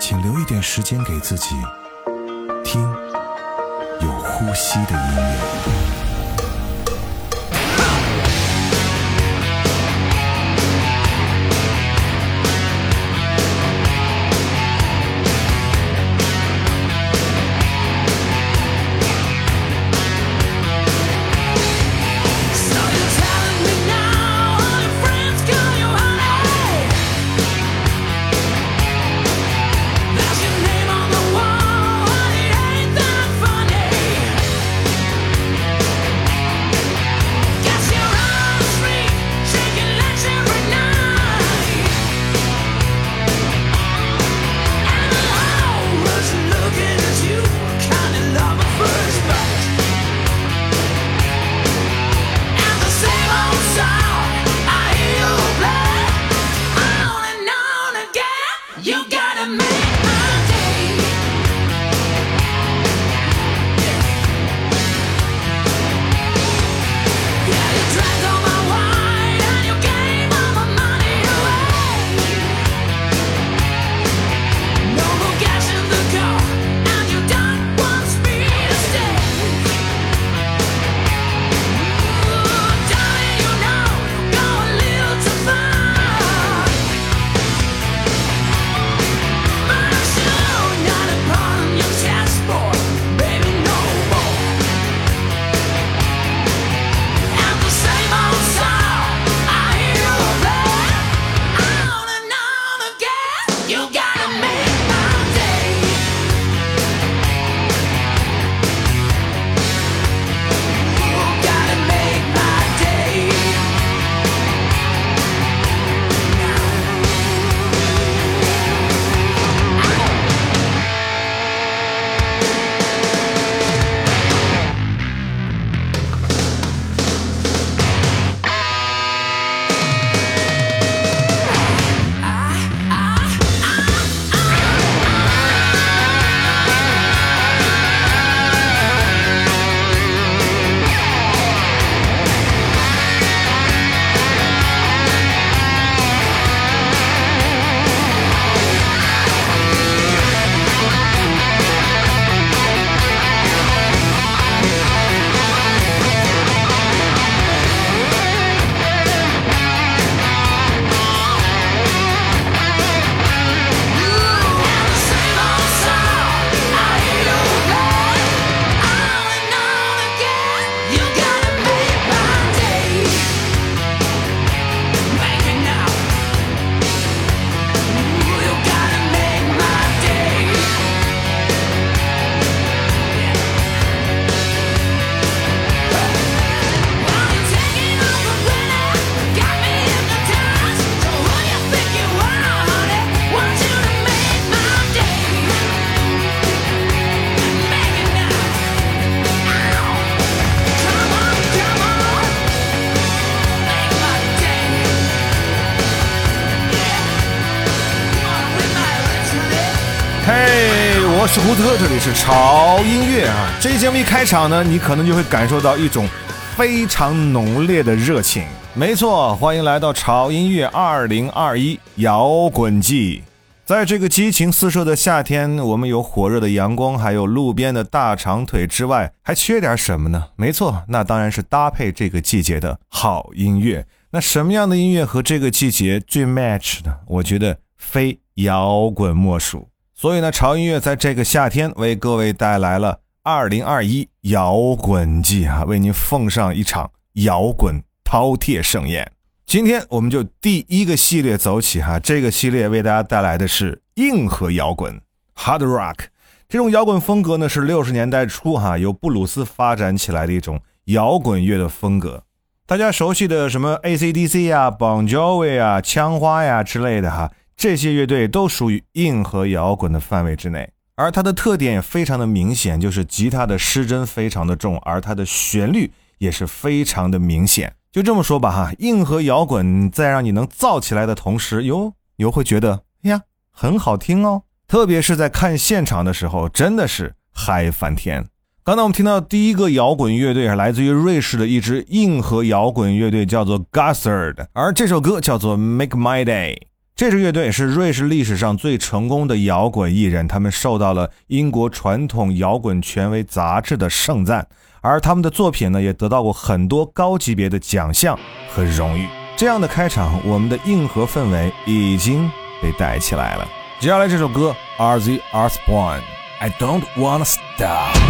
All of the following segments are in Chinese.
请留一点时间给自己，听有呼吸的音乐。这里是潮音乐啊！这节目一开场呢，你可能就会感受到一种非常浓烈的热情。没错，欢迎来到潮音乐二零二一摇滚季。在这个激情四射的夏天，我们有火热的阳光，还有路边的大长腿之外，还缺点什么呢？没错，那当然是搭配这个季节的好音乐。那什么样的音乐和这个季节最 match 呢？我觉得非摇滚莫属。所以呢，潮音乐在这个夏天为各位带来了二零二一摇滚季啊，为您奉上一场摇滚饕餮盛宴。今天我们就第一个系列走起哈，这个系列为大家带来的是硬核摇滚 （Hard Rock）。这种摇滚风格呢，是六十年代初哈由布鲁斯发展起来的一种摇滚乐的风格。大家熟悉的什么 AC/DC 呀、Bon Jovi 啊、枪花呀之类的哈。这些乐队都属于硬核摇滚的范围之内，而它的特点也非常的明显，就是吉他的失真非常的重，而它的旋律也是非常的明显。就这么说吧，哈，硬核摇滚在让你能燥起来的同时，哟，又会觉得，哎呀，很好听哦。特别是在看现场的时候，真的是嗨翻天。刚才我们听到第一个摇滚乐队是来自于瑞士的一支硬核摇滚乐队，叫做 Gussard，而这首歌叫做 Make My Day。这支乐队是瑞士历史上最成功的摇滚艺人，他们受到了英国传统摇滚权威杂志的盛赞，而他们的作品呢，也得到过很多高级别的奖项和荣誉。这样的开场，我们的硬核氛围已经被带起来了。接下来这首歌，R Z R Spawn，I Don't Wanna Stop。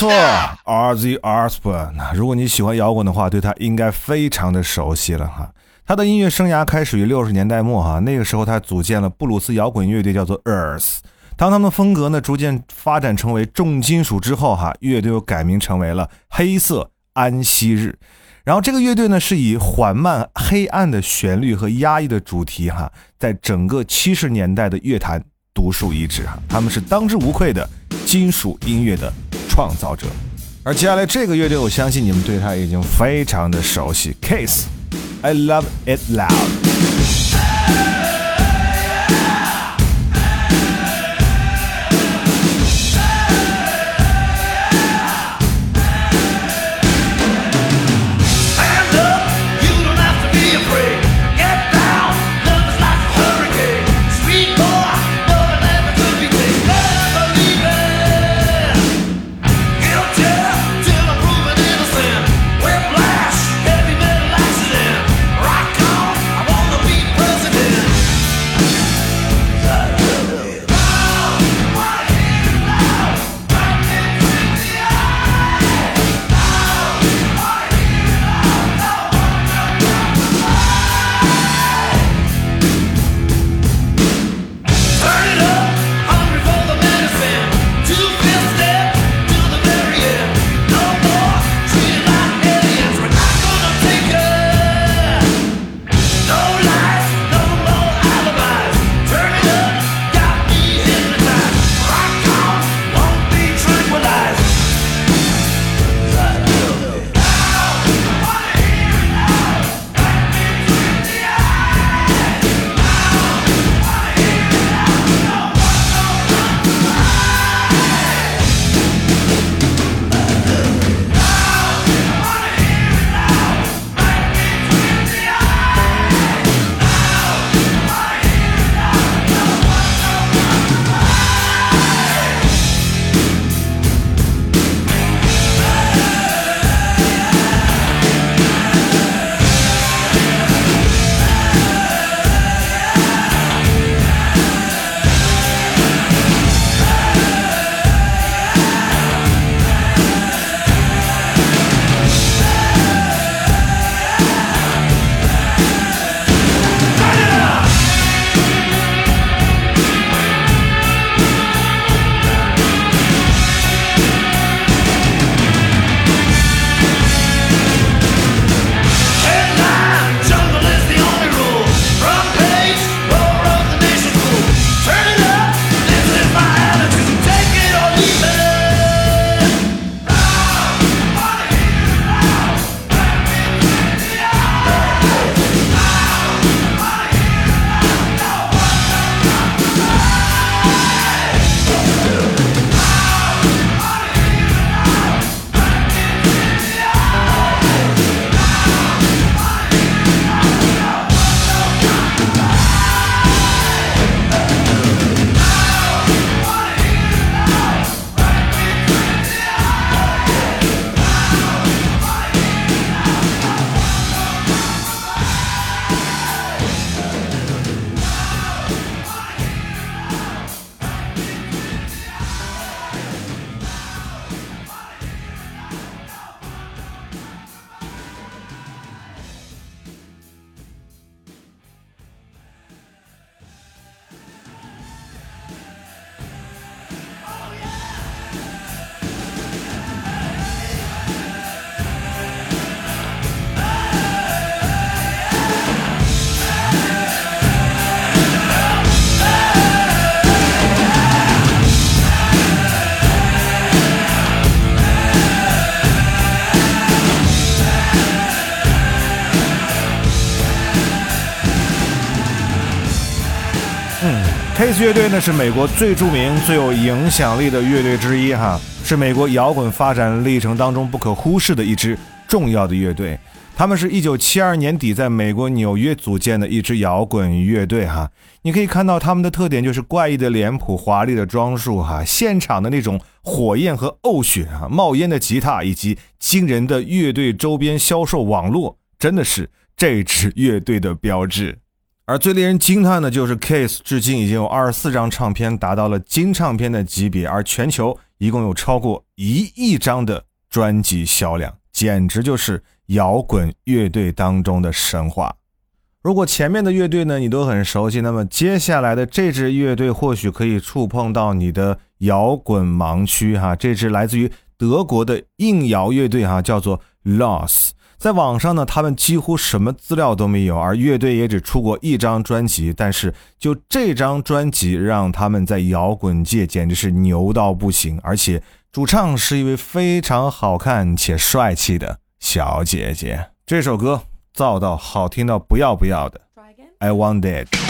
错，R Z R S P。那如果你喜欢摇滚的话，对他应该非常的熟悉了哈。他的音乐生涯开始于六十年代末哈，那个时候他组建了布鲁斯摇滚乐队，叫做 Earth。当他们风格呢逐渐发展成为重金属之后哈，乐队又改名成为了黑色安息日。然后这个乐队呢是以缓慢、黑暗的旋律和压抑的主题哈，在整个七十年代的乐坛独树一帜哈，他们是当之无愧的金属音乐的创造者。而接下来这个乐队，我相信你们对他已经非常的熟悉，Case，I Love It Loud。Case 乐队呢是美国最著名、最有影响力的乐队之一，哈，是美国摇滚发展历程当中不可忽视的一支重要的乐队。他们是一九七二年底在美国纽约组建的一支摇滚乐队，哈。你可以看到他们的特点就是怪异的脸谱、华丽的装束，哈，现场的那种火焰和呕血啊，冒烟的吉他以及惊人的乐队周边销售网络，真的是这支乐队的标志。而最令人惊叹的就是 Case 至今已经有二十四张唱片达到了金唱片的级别，而全球一共有超过一亿张的专辑销量，简直就是摇滚乐队当中的神话。如果前面的乐队呢你都很熟悉，那么接下来的这支乐队或许可以触碰到你的摇滚盲区哈。这支来自于德国的硬摇乐队哈，叫做 Loss。在网上呢，他们几乎什么资料都没有，而乐队也只出过一张专辑。但是就这张专辑，让他们在摇滚界简直是牛到不行。而且主唱是一位非常好看且帅气的小姐姐。这首歌造到好听到不要不要的，I want it。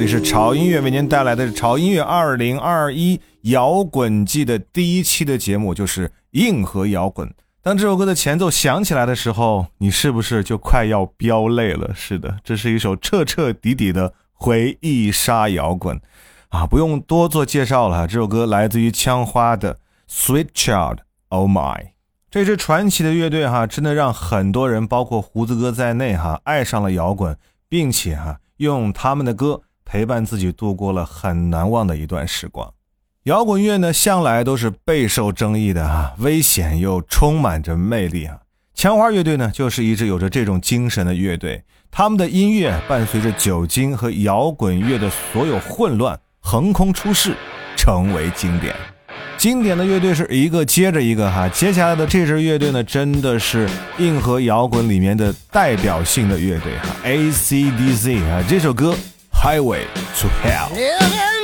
这里是潮音乐为您带来的潮音乐二零二一摇滚季的第一期的节目，就是硬核摇滚。当这首歌的前奏响起来的时候，你是不是就快要飙泪了？是的，这是一首彻彻底底的回忆杀摇滚啊！不用多做介绍了，这首歌来自于枪花的《Sweet Child Oh My》。这支传奇的乐队哈，真的让很多人，包括胡子哥在内哈，爱上了摇滚。并且哈，用他们的歌陪伴自己度过了很难忘的一段时光。摇滚乐呢，向来都是备受争议的啊，危险又充满着魅力啊。枪花乐队呢，就是一支有着这种精神的乐队。他们的音乐伴随着酒精和摇滚乐的所有混乱，横空出世，成为经典。经典的乐队是一个接着一个哈，接下来的这支乐队呢，真的是硬核摇滚里面的代表性的乐队哈，AC/DC 啊，这首歌《Highway to Hell》。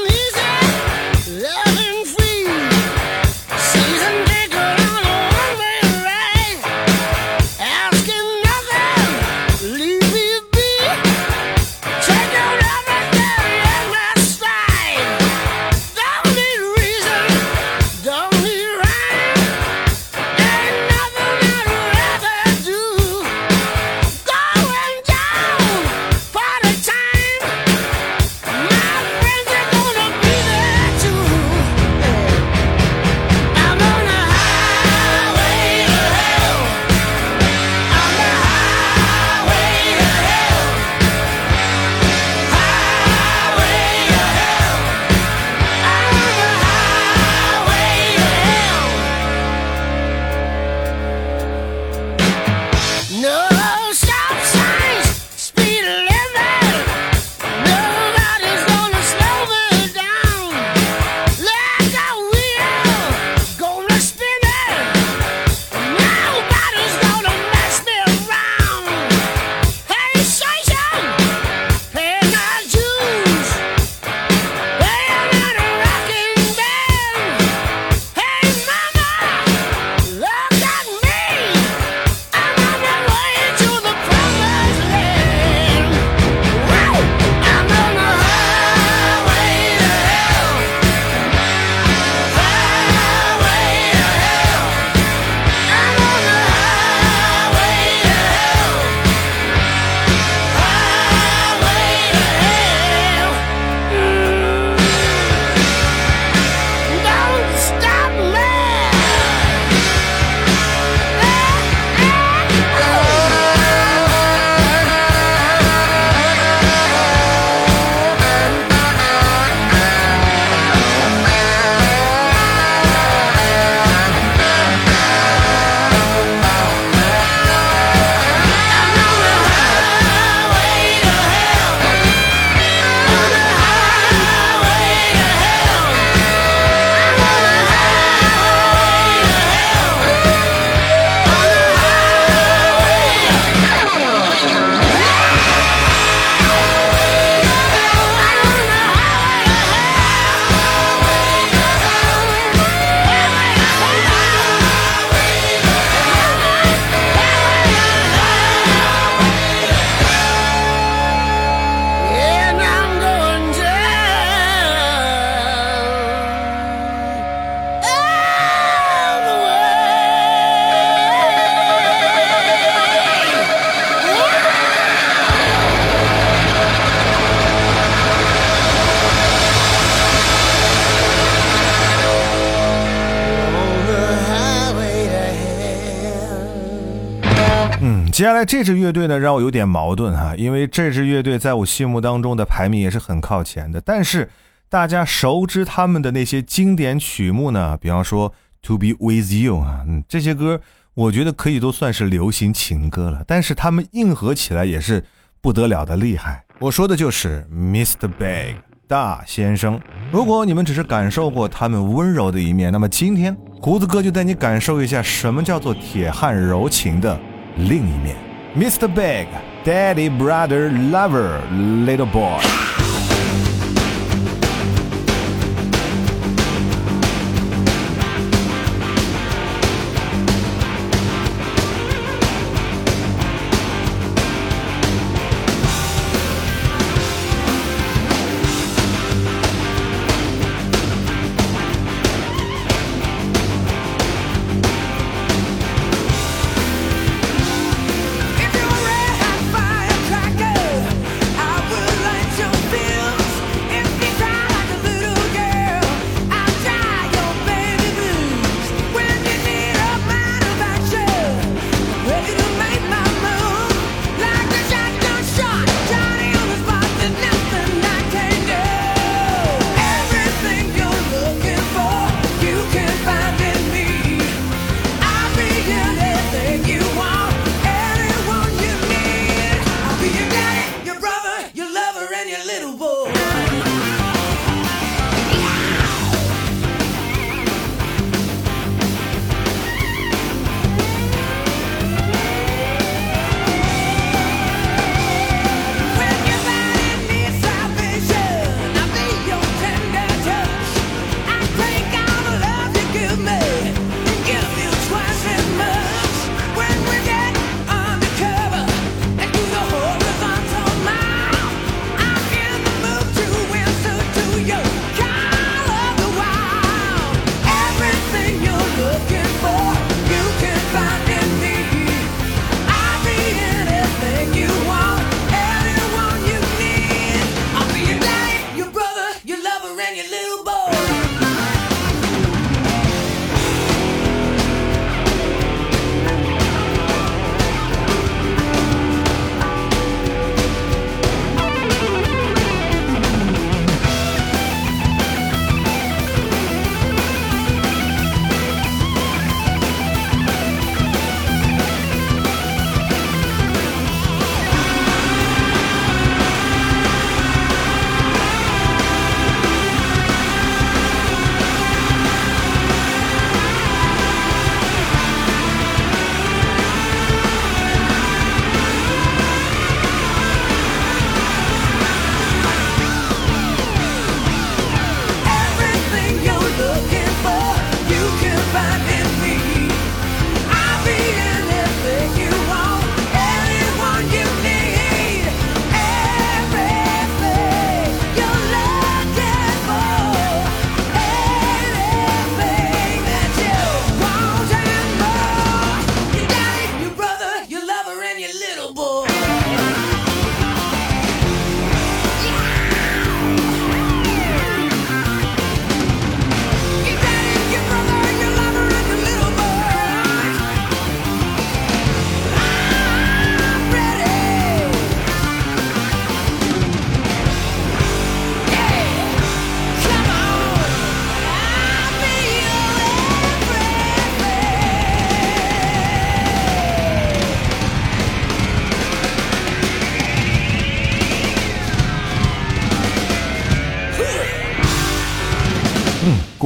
接下来这支乐队呢，让我有点矛盾哈，因为这支乐队在我心目当中的排名也是很靠前的。但是大家熟知他们的那些经典曲目呢，比方说《To Be With You》啊，嗯，这些歌我觉得可以都算是流行情歌了。但是他们硬核起来也是不得了的厉害。我说的就是 Mr. Big 大先生。如果你们只是感受过他们温柔的一面，那么今天胡子哥就带你感受一下什么叫做铁汉柔情的。另一面，Mr. Big, Daddy, Brother, Lover, Little Boy。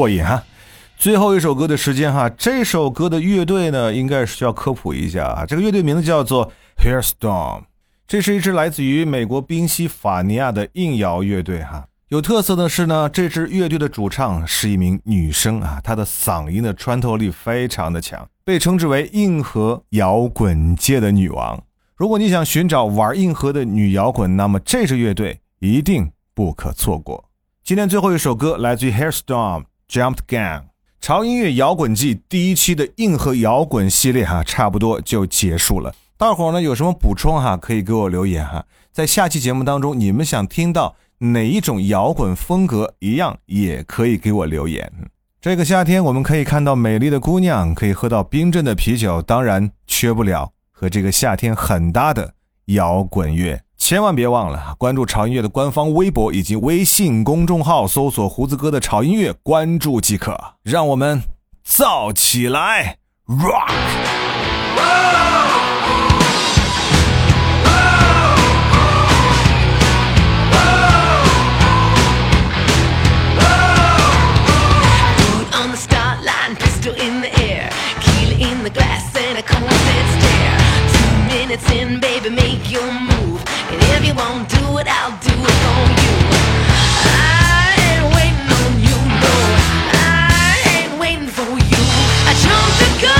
过瘾哈！最后一首歌的时间哈，这首歌的乐队呢，应该是需要科普一下啊。这个乐队名字叫做 Hairstorm，这是一支来自于美国宾夕法尼亚的硬摇乐队哈。有特色的是呢，这支乐队的主唱是一名女生啊，她的嗓音的穿透力非常的强，被称之为硬核摇滚界的女王。如果你想寻找玩硬核的女摇滚，那么这支乐队一定不可错过。今天最后一首歌来自于 Hairstorm。Jumped Gang，潮音乐摇滚季第一期的硬核摇滚系列哈，差不多就结束了。大伙儿呢有什么补充哈，可以给我留言哈。在下期节目当中，你们想听到哪一种摇滚风格，一样也可以给我留言。这个夏天我们可以看到美丽的姑娘，可以喝到冰镇的啤酒，当然缺不了和这个夏天很搭的摇滚乐。千万别忘了关注潮音乐的官方微博以及微信公众号，搜索“胡子哥的潮音乐”，关注即可。让我们燥起来，Rock！，rock！if you won't do it, I'll do it for you. I ain't waiting on you, no. I ain't waiting for you. I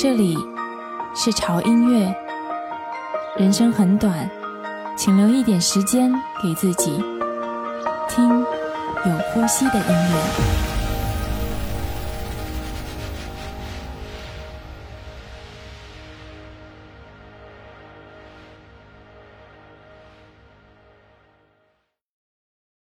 这里是潮音乐，人生很短，请留一点时间给自己，听有呼吸的音乐。